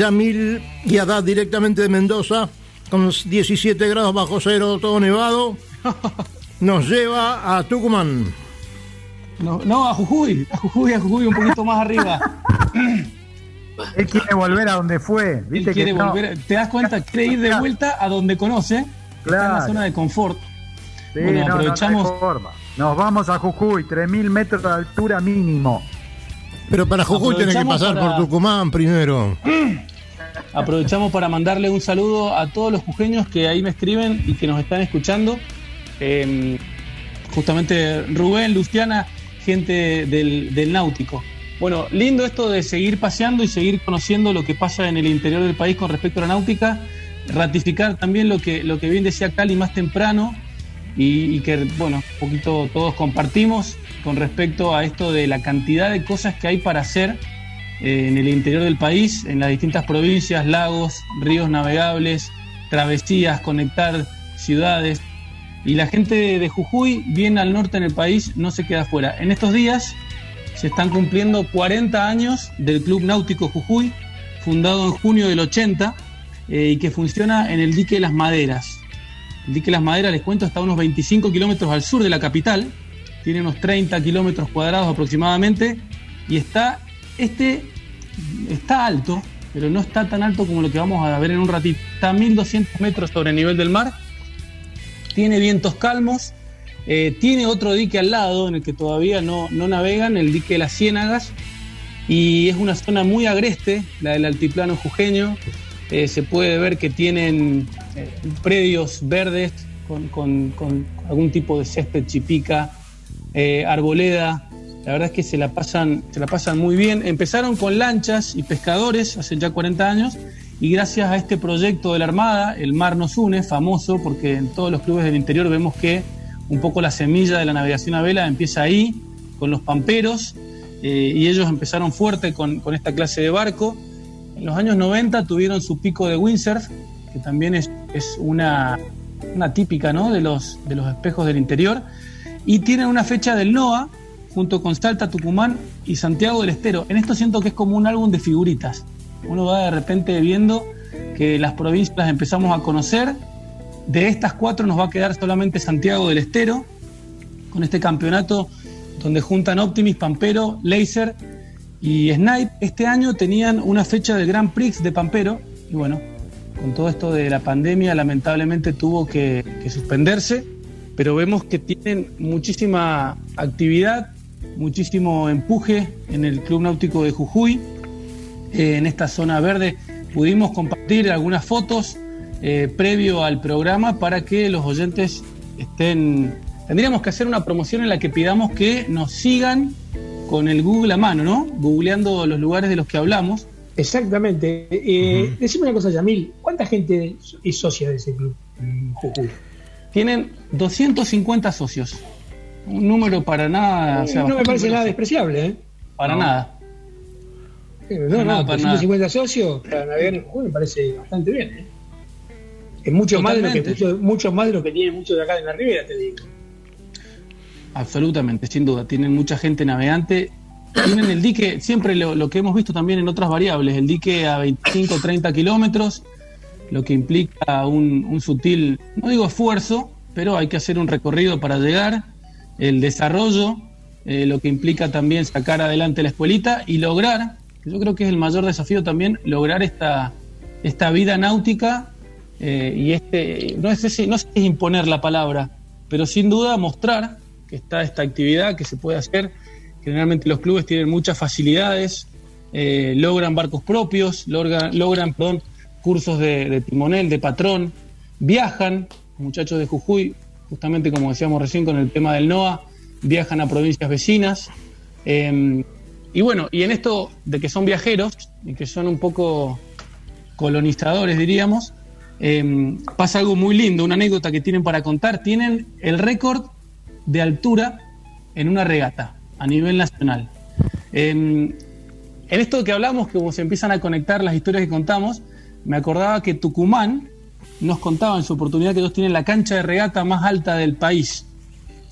Yamil y Haddad directamente de Mendoza, con 17 grados bajo cero, todo nevado, nos lleva a Tucumán. No, no, a Jujuy, a Jujuy, a Jujuy, un poquito más arriba. Él quiere volver a donde fue. Él ¿Viste quiere que no? te das cuenta, quiere ir de vuelta a donde conoce, está en la Claro. zona de confort. Sí, bueno, no, no, no hay aprovechamos. forma. Nos vamos a Jujuy, 3.000 metros de altura mínimo. Pero para Jujuy tiene que pasar para- por Tucumán primero. Aprovechamos para mandarle un saludo a todos los jujeños que ahí me escriben y que nos están escuchando. Eh, justamente Rubén, Luciana, gente del, del náutico. Bueno, lindo esto de seguir paseando y seguir conociendo lo que pasa en el interior del país con respecto a la náutica. Ratificar también lo que, lo que bien decía Cali más temprano y, que, bueno, un poquito todos compartimos con respecto a esto de la cantidad de cosas que hay para hacer en el interior del país, en las distintas provincias, lagos, ríos navegables, travesías, conectar ciudades. Y la gente de, de Jujuy, bien al norte en el país, no se queda fuera. En estos días se están cumpliendo 40 años del Club Náutico Jujuy, fundado en junio del 80 eh, y que funciona en el dique Las Maderas. El dique Las Maderas, les cuento, está a unos 25 kilómetros al sur de la capital, tiene unos 30 kilómetros cuadrados aproximadamente y está, este está alto, pero no está tan alto como lo que vamos a ver en un ratito. Está a 1200 metros sobre el nivel del mar, tiene vientos calmos, eh, tiene otro dique al lado en el que todavía no, no navegan, el dique de las Ciénagas, y es una zona muy agreste, la del altiplano jujeño. Eh, se puede ver que tienen eh, predios verdes con, algún tipo de césped chipica, arboleda. La verdad es que se la, pasan, se la pasan muy bien. Empezaron con lanchas y pescadores hace ya 40 años y gracias a este proyecto de la Armada, el Mar nos une, famoso porque en todos los clubes del interior vemos que un poco la semilla de la navegación a vela empieza ahí, con los pamperos, eh, y ellos empezaron fuerte con, con esta clase de barco. En los años 90 tuvieron su pico de windsurf, que también es, es una, una típica ¿no? de, los, de los espejos del interior. Y tienen una fecha del NOA, junto con Salta, Tucumán y Santiago del Estero. En esto siento que es como un álbum de figuritas. Uno va de repente viendo que las provincias las empezamos a conocer. De estas cuatro nos va a quedar solamente Santiago del Estero, con este campeonato donde juntan Optimis, Pampero, Laser y Snipe. Este año tenían una fecha del Grand Prix de Pampero y bueno, con todo esto de la pandemia lamentablemente tuvo que, que suspenderse, pero vemos que tienen muchísima actividad, muchísimo empuje en el Club Náutico de Jujuy, eh, en esta zona verde. Pudimos compartir algunas fotos eh, previo al programa para que los oyentes estén... Tendríamos que hacer una promoción en la que pidamos que nos sigan con el Google a mano, ¿no? Googleando los lugares de los que hablamos. Exactamente. Eh, Decime una cosa, Yamil, ¿cuánta gente es socia de ese club en Jujuy? Tienen 250 socios. Un número para nada. o sea, no me parece nada despreciable, ¿eh? Para No. nada. No, No, no, para 150 socios para navegar en Jujuy me parece bastante bien, ¿eh? Es mucho más, de lo que, mucho, mucho más de lo que tienen muchos de acá en la Ribera, te digo. Absolutamente, sin duda. Tienen mucha gente navegante. Tienen el dique, siempre lo, lo que hemos visto también en otras variables, el dique a 25 o 30 kilómetros, lo que implica un, un sutil, no digo esfuerzo, pero hay que hacer un recorrido para llegar, el desarrollo, eh, lo que implica también sacar adelante la escuelita y lograr, yo creo que es el mayor desafío también, lograr esta, esta vida náutica eh, y este, no sé, si, no es imponer la palabra, pero sin duda mostrar que está esta actividad que se puede hacer. Generalmente los clubes tienen muchas facilidades, eh, logran barcos propios, logran, cursos de timonel, de patrón, viajan, muchachos de Jujuy, justamente como decíamos recién con el tema del NOA, viajan a provincias vecinas. eh, y bueno, y en esto de que son viajeros y que son un poco colonizadores, diríamos, eh, pasa algo muy lindo, una anécdota que tienen para contar. Tienen el récord de altura en una regata a nivel nacional. Eh, en esto que hablamos, que como se empiezan a conectar las historias que contamos, me acordaba que Tucumán nos contaba en su oportunidad que ellos tienen la cancha de regata más alta del país,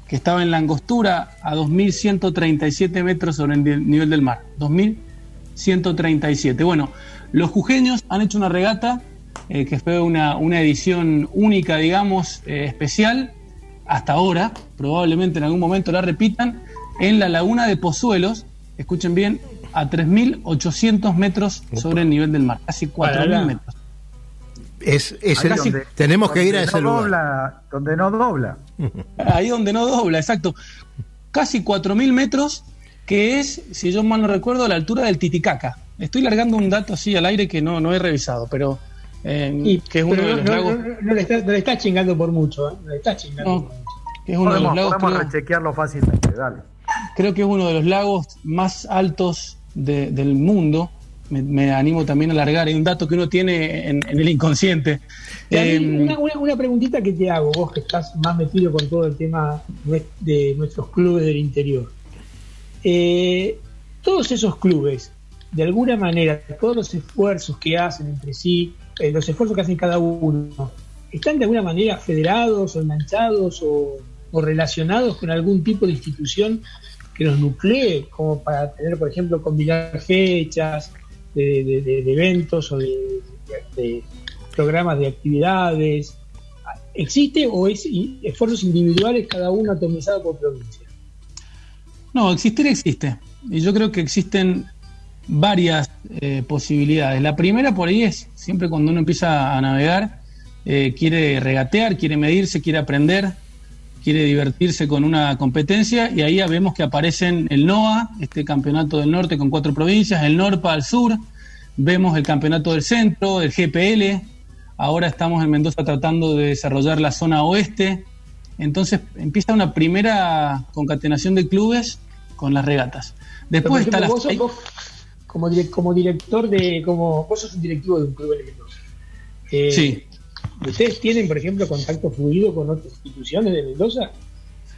que estaba en la angostura a 2.137 metros sobre el ni- nivel del mar. 2.137. Bueno, los jujeños han hecho una regata eh, que fue una, una edición única, digamos, eh, especial, hasta ahora, probablemente en algún momento la repitan, en la laguna de Pozuelos, escuchen bien, a 3.800 metros sobre el nivel del mar, casi 4.000 Para metros. Es, es el- donde- tenemos que ir a ese no lugar. Dobla, donde no dobla. Ahí donde no dobla, exacto. Casi 4.000 metros, que es, si yo mal no recuerdo, la altura del Titicaca. Estoy largando un dato así al aire que no, no he revisado, pero eh, Y- que es uno de los no, lagos, no- no- no le está, no le está chingando por mucho, ¿eh? No le está chingando. No. por mucho. que es uno de los lagos, podemos creo, rechequearlo fácilmente, dale. creo que es uno de los lagos más altos de- del mundo. Me, me animo también a largar. Hay un dato que uno tiene en, en el inconsciente. Eh, una, una- una preguntita que te hago, vos que estás más metido con todo el tema de nuestros clubes del interior. Eh, todos esos clubes, de alguna manera, todos los esfuerzos que hacen entre sí, eh, los esfuerzos que hacen cada uno, ¿están de alguna manera federados o enganchados o, o relacionados con algún tipo de institución que los nuclee, como para tener, por ejemplo, combinar fechas de, de- eventos o de, programas de actividades? ¿Existe o es esfuerzos individuales cada uno atomizado por provincia? No, existir existe. Y yo creo que existen varias eh, posibilidades. La primera por ahí es, siempre cuando uno empieza a navegar, eh, quiere regatear, quiere medirse, quiere aprender, quiere divertirse con una competencia y ahí ya vemos que aparecen el NOA, este campeonato del norte con cuatro provincias, el NORPA al sur, vemos el campeonato del centro, el GPL, ahora estamos en Mendoza tratando de desarrollar la zona oeste, entonces empieza una primera concatenación de clubes con las regatas. Después está la vos, sos- vos como, como director de, como vos sos un directivo de un club en Mendoza. Eh, Sí. ¿Ustedes tienen, por ejemplo, contacto fluido con otras instituciones de Mendoza?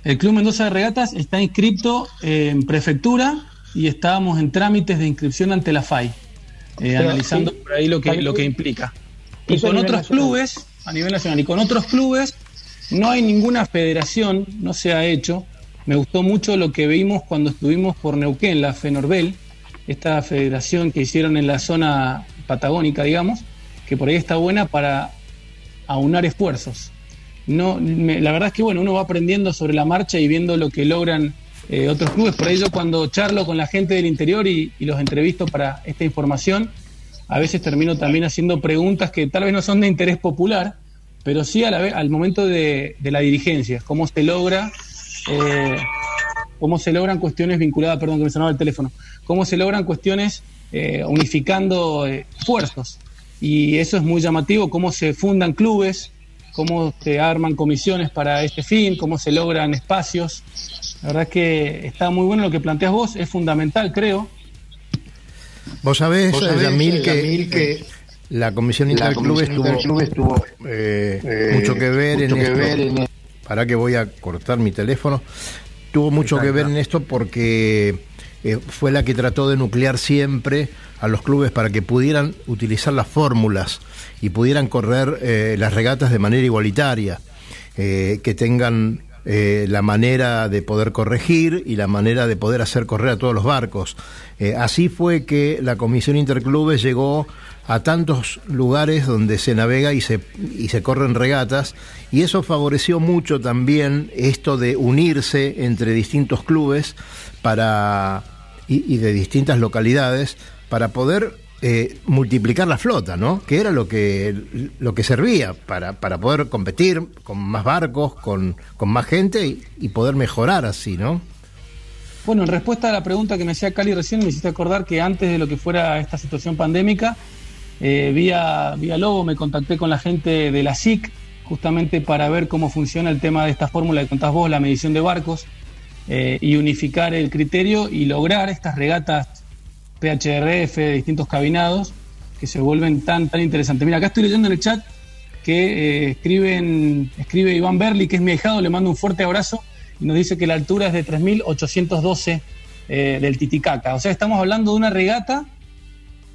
El Club Mendoza de Regatas está inscripto en prefectura y estábamos en trámites de inscripción ante la FAI, eh, analizando sí, por ahí lo que, lo que implica. Y con otros nacional. clubes, a nivel nacional, y con otros clubes, no hay ninguna federación, no se ha hecho. Me gustó mucho lo que vimos cuando estuvimos por Neuquén, la FENORBEL, esta federación que hicieron en la zona patagónica, digamos, que por ahí está buena para aunar esfuerzos. No, me- la verdad es que bueno, uno va aprendiendo sobre la marcha y viendo lo que logran eh, otros clubes. Por ello, cuando charlo con la gente del interior y, los entrevisto para esta información, a veces termino también haciendo preguntas que tal vez no son de interés popular, pero sí a la vez, al momento de, de la dirigencia, cómo se logra, eh, cómo se logran cuestiones vinculadas, perdón que me sonaba el teléfono, cómo se logran cuestiones eh, unificando eh, esfuerzos. Y eso es muy llamativo, cómo se fundan clubes, cómo se arman comisiones para este fin, cómo se logran espacios. La verdad es que está muy bueno lo que planteas vos, es fundamental, creo. Vos sabés, Vos sabés, Yamil, que, Yamil, que la Comisión la Interclubes Comisión tuvo, Interclubes tuvo, eh, eh, mucho que ver mucho en que esto. ver en- Para que voy a cortar mi teléfono. Tuvo mucho que ver en esto porque eh, fue la que trató de nuclear siempre a los clubes para que pudieran utilizar las fórmulas y pudieran correr eh, las regatas de manera igualitaria, eh, que tengan eh, la manera de poder corregir y la manera de poder hacer correr a todos los barcos. Eh, así fue que la Comisión Interclubes llegó a tantos lugares donde se navega y se, y se corren regatas, y eso favoreció mucho también esto de unirse entre distintos clubes para, y, y de distintas localidades para poder eh, multiplicar la flota, ¿no? Que era lo que, lo que servía para, para poder competir con más barcos, con, con más gente y, y poder mejorar así, ¿no? Bueno, en respuesta a la pregunta que me hacía Cali recién, me hiciste acordar que antes de lo que fuera esta situación pandémica, eh, vía, vía Lobo me contacté con la gente de la SIC, justamente para ver cómo funciona el tema de esta fórmula que contás vos, la medición de barcos, eh, y unificar el criterio y lograr estas regatas PHRF de distintos cabinados que se vuelven tan, tan interesantes. Mira, acá estoy leyendo en el chat que eh, escriben, escribe Iván Berli, que es mi ahijado, le mando un fuerte abrazo y nos dice que la altura es de 3.812 eh, del Titicaca. O sea, estamos hablando de una regata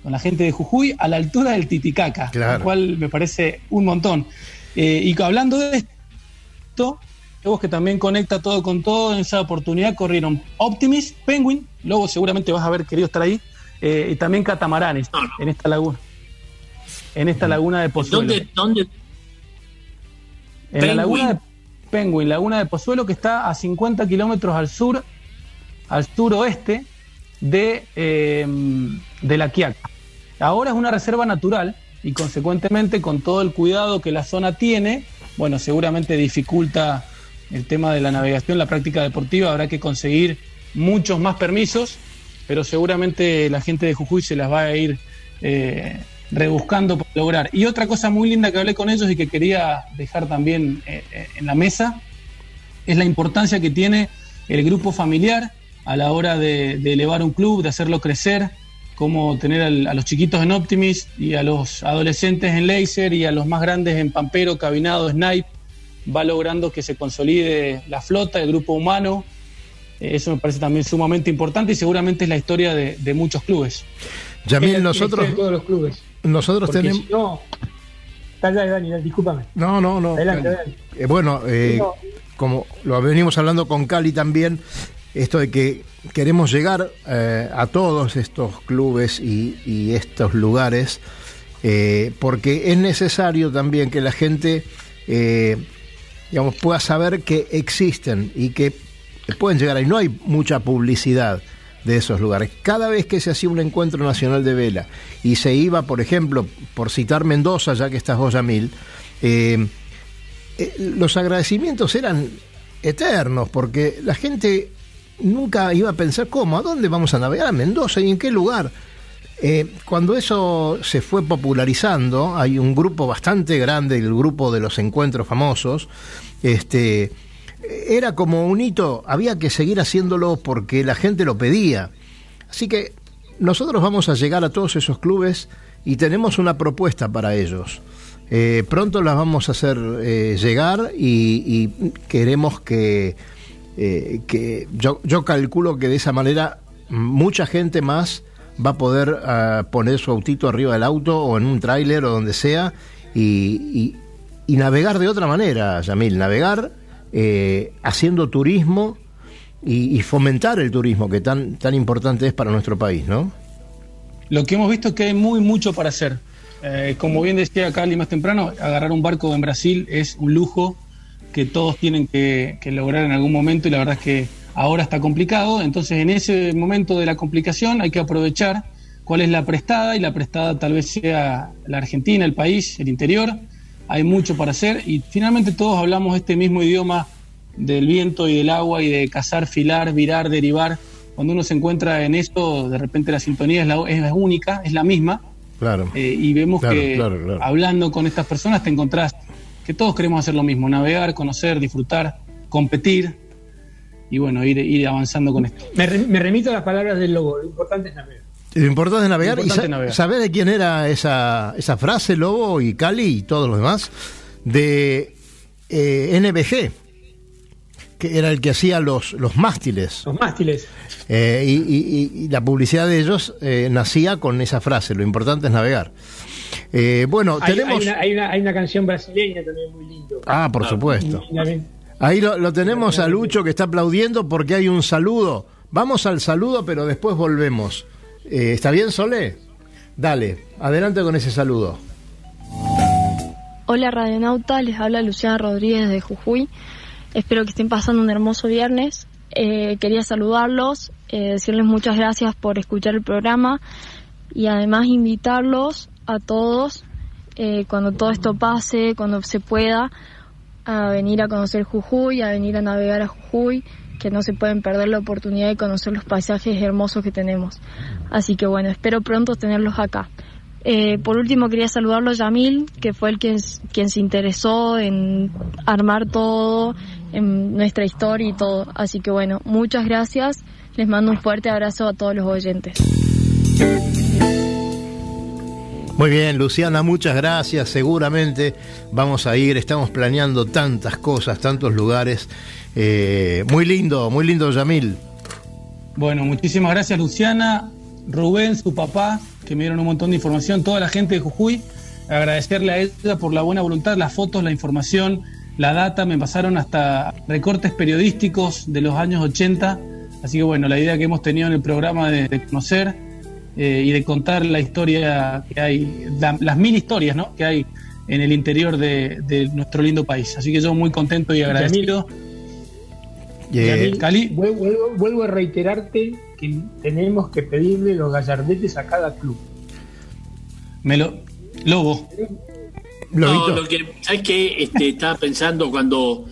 con la gente de Jujuy a la altura del Titicaca, Claro. lo cual me parece un montón. Eh, y hablando de esto, vos que también conecta todo con todo, en esa oportunidad corrieron Optimis, Penguin, luego seguramente vas a haber querido estar ahí, eh, y también catamaranes en esta laguna. En esta laguna de Pozuelo. ¿Dónde, dónde? En la laguna de Penguin, laguna de Pozuelo, que está a 50 kilómetros al sur, al suroeste de, eh, de La Quiaca. Ahora es una reserva natural y consecuentemente con todo el cuidado que la zona tiene, bueno, seguramente dificulta el tema de la navegación, la práctica deportiva, habrá que conseguir muchos más permisos, pero seguramente la gente de Jujuy se las va a ir eh, rebuscando para lograr. Y otra cosa muy linda que hablé con ellos y que quería dejar también eh, eh, en la mesa es la importancia que tiene el grupo familiar a la hora de, elevar un club, de hacerlo crecer, como tener a los chiquitos en Optimis y a los adolescentes en Laser y a los más grandes en Pampero, Cabinado, Snipe, va logrando que se consolide la flota, el grupo humano. Eso me parece también sumamente importante y seguramente es la historia de, de muchos clubes. Yamil, nosotros, todos los clubes. nosotros Porque tenemos... si no. Dale, Dani, Dani, discúlpame. No, no, no. Adelante, adelante. Eh, bueno, eh, No. como lo venimos hablando con Cali también, esto de que queremos llegar eh, a todos estos clubes y, y estos lugares, eh, porque es necesario también que la gente, eh, digamos, pueda saber que existen y que pueden llegar ahí. No hay mucha publicidad de esos lugares. Cada vez que se hacía un encuentro nacional de vela y se iba, por ejemplo, por citar Mendoza, ya que estás vos, Yamil, eh, eh, los agradecimientos eran eternos, porque la gente nunca iba a pensar, ¿cómo? ¿A dónde vamos a navegar? ¿A Mendoza? ¿Y en qué lugar? Eh, cuando eso se fue popularizando, hay un grupo bastante grande, el grupo de los encuentros famosos, este, era como un hito, había que seguir haciéndolo porque la gente lo pedía. Así que nosotros vamos a llegar a todos esos clubes y tenemos una propuesta para ellos. Eh, pronto las vamos a hacer eh, llegar y, queremos que, eh, que yo, yo calculo que de esa manera mucha gente más va a poder ah, poner su autito arriba del auto o en un tráiler o donde sea y, y- y navegar de otra manera, Yamil, navegar eh, haciendo turismo y, fomentar el turismo que tan, tan importante es para nuestro país, ¿no? Lo que hemos visto es que hay muy mucho para hacer. Eh, como bien decía Cali más temprano, agarrar un barco en Brasil es un lujo que todos tienen que lograr en algún momento y la verdad es que ahora está complicado. Entonces en ese momento de la complicación hay que aprovechar cuál es la prestada y la prestada tal vez sea la Argentina, el país, el interior. Hay mucho para hacer y finalmente todos hablamos este mismo idioma del viento y del agua y de cazar, filar, virar, derivar. Cuando uno se encuentra en esto, de repente la sintonía es la, es única, es la misma. Claro. Eh, y vemos Claro, que claro, claro. hablando con estas personas te encontrás que todos queremos hacer lo mismo, navegar, conocer, disfrutar, competir y bueno, ir, ir avanzando con esto. Me, re- me remito a las palabras del lobo. Lo importante es navegar. Lo importante es navegar. Lo ¿Y importante sa- es navegar. ¿Sabés de quién era esa, esa frase, Lobo y Cali y todos los demás? De eh, NBG, que era el que hacía los, los mástiles. Los mástiles. Eh, y, y- y- y la publicidad de ellos eh, nacía con esa frase, lo importante es navegar. Eh, bueno, Hay, tenemos... hay una, hay, una, hay una canción brasileña también muy lindo. Ah, por supuesto. Y también- Ahí lo, lo tenemos a Lucho que está aplaudiendo porque hay un saludo. Vamos al saludo, pero después volvemos. Eh, ¿Está bien, Sole? Dale, adelante con ese saludo. Hola Radionauta, les habla Luciana Rodríguez de Jujuy. Espero que estén pasando un hermoso viernes. Eh, quería saludarlos, eh, decirles muchas gracias por escuchar el programa y además invitarlos a todos, eh, cuando todo esto pase, cuando se pueda, a venir a conocer Jujuy, a venir a navegar a Jujuy, que no se pueden perder la oportunidad de conocer los paisajes hermosos que tenemos. Así que bueno, espero pronto tenerlos acá. Eh, por último quería saludarlo a Yamil, que fue el quien, quien se interesó en armar todo, en nuestra historia y todo. Así que bueno, muchas gracias. Les mando un fuerte abrazo a todos los oyentes. Muy bien, Luciana, muchas gracias. Seguramente vamos a ir, estamos planeando tantas cosas, tantos lugares. Eh, muy lindo, muy lindo, Yamil. Bueno, muchísimas gracias Luciana, Rubén, su papá, que me dieron un montón de información, toda la gente de Jujuy. Agradecerle a ella por la buena voluntad, las fotos, la información, la data. Me pasaron hasta recortes periodísticos de los años 80. Así que bueno, la idea que hemos tenido en el programa de, de conocer eh, y de contar la historia que hay, la- las mil historias ¿no? que hay en el interior de, de nuestro lindo país. Así que yo muy contento y agradecido. Cali. vuel- Vuelvo, vuelvo a reiterarte que tenemos que pedirle los gallardetes a cada club. Me lo, Lobo. No, lo que, ¿sabes qué? Este, estaba pensando cuando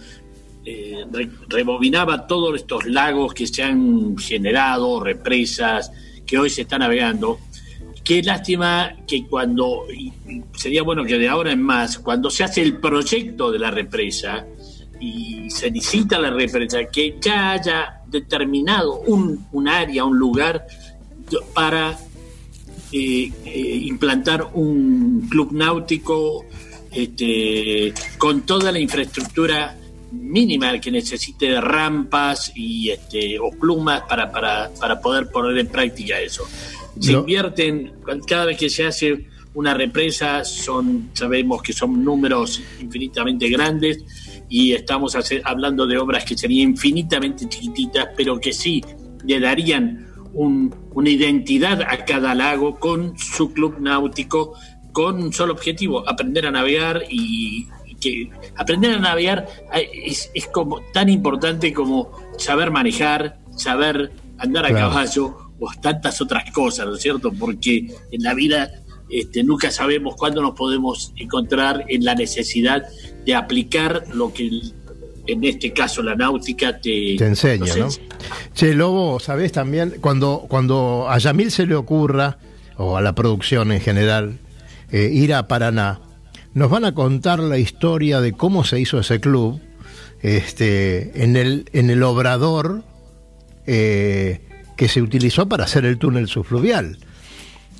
eh, re- rebobinaba todos estos lagos que se han generado, represas, hoy se están navegando. Qué lástima que cuando, sería bueno que de ahora en más, cuando se hace el proyecto de la represa y se licita la represa, que ya haya determinado un, un área, un lugar para eh, eh, implantar un club náutico este, con toda la infraestructura mínima que necesite de rampas y este, o plumas para, para, para poder poner en práctica eso. Se Lo- invierten, cada vez que se hace una represa, son sabemos que son números infinitamente grandes y estamos hace- hablando de obras que serían infinitamente chiquititas, pero que sí le darían un- una identidad a cada lago con su club náutico, con un solo objetivo, aprender a navegar y que aprender a navegar es, es como tan importante como saber manejar, saber andar a Claro. caballo o tantas otras cosas, ¿no es cierto? Porque en la vida este, nunca sabemos cuándo nos podemos encontrar en la necesidad de aplicar lo que en este caso la náutica te, Te enseña, ¿no? enseña. Che, Lobo, ¿sabés también? Cuando, cuando a Yamil se le ocurra, o a la producción en general, eh, ir a Paraná, nos van a contar la historia de cómo se hizo ese club este, en, el, en el obrador eh, que se utilizó para hacer el túnel subfluvial.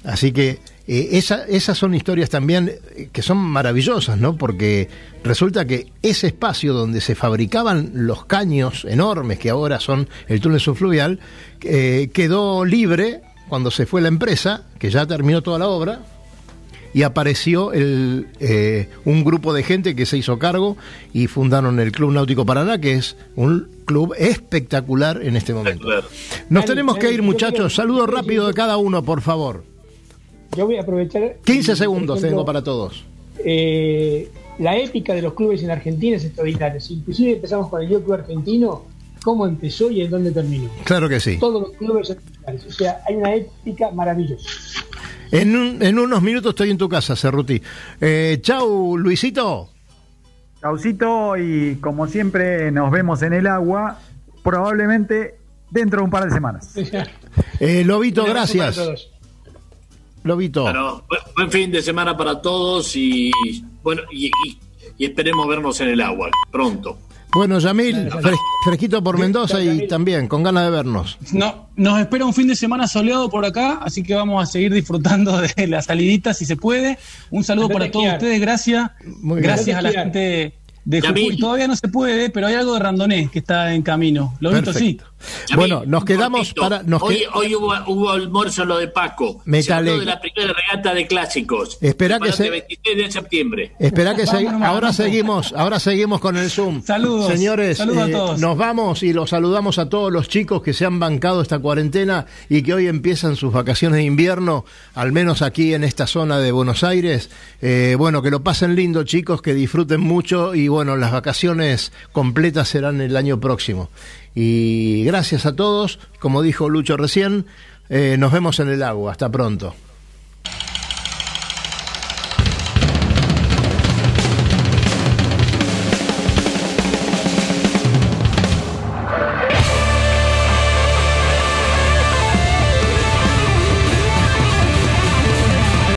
Así que eh, esa- esas son historias también eh, que son maravillosas, ¿no? Porque resulta que ese espacio donde se fabricaban los caños enormes que ahora son el túnel subfluvial, quedó libre cuando se fue la empresa, que ya terminó toda la obra, y apareció el, eh, un grupo de gente que se hizo cargo y fundaron el Club Náutico Paraná, que es un club espectacular en este momento. Nos tenemos que Dani, ir, muchachos. quiero- Saludo yo quiero rápido de cada uno, por favor. Yo voy a aprovechar. 15 por segundos ejemplo, tengo para todos. eh, la épica de los clubes en Argentina es extraordinaria. Si Inclusive empezamos con el Yo Club Argentino, cómo empezó y en dónde terminó. Claro que sí. Todos los clubes son iguales. O sea, hay una épica maravillosa. En, un- en unos minutos estoy en tu casa, Cerruti. Eh, chau, Luisito. Chaucito y como siempre nos vemos en el agua, probablemente dentro de un par de semanas. Eh, Lobito, gracias. Lobito. Bueno, bu- buen fin de semana para todos y bueno y, y- y esperemos vernos en el agua pronto. Bueno, Yamil, fres- fresquito por Mendoza y también con ganas de vernos. No, nos espera un fin de semana soleado por acá, así que vamos a seguir disfrutando de la salidita si se puede. Un saludo Andate para todos ustedes, gracias. Muy bien. gracias a la gente de. Jujuy. Todavía no se puede, pero hay algo de Randonés que está en camino. Lo visto sí. Bueno, nos quedamos para. Nos hoy hoy hubo, hubo almuerzo lo de Paco. Me Se habló alegro. de la primera regata de clásicos. Espera que se- 23 de septiembre. Espera que se- ahora seguimos, ahora seguimos con el Zoom. Saludos. Señores, Saludos a eh, todos. nos vamos y los saludamos a todos los chicos que se han bancado esta cuarentena y que hoy empiezan sus vacaciones de invierno, al menos aquí en esta zona de Buenos Aires. Eh, bueno, que lo pasen lindo, chicos, que disfruten mucho y bueno, las vacaciones completas serán el año próximo. Y gracias a todos, como dijo Lucho recién, eh, nos vemos en el agua. Hasta pronto.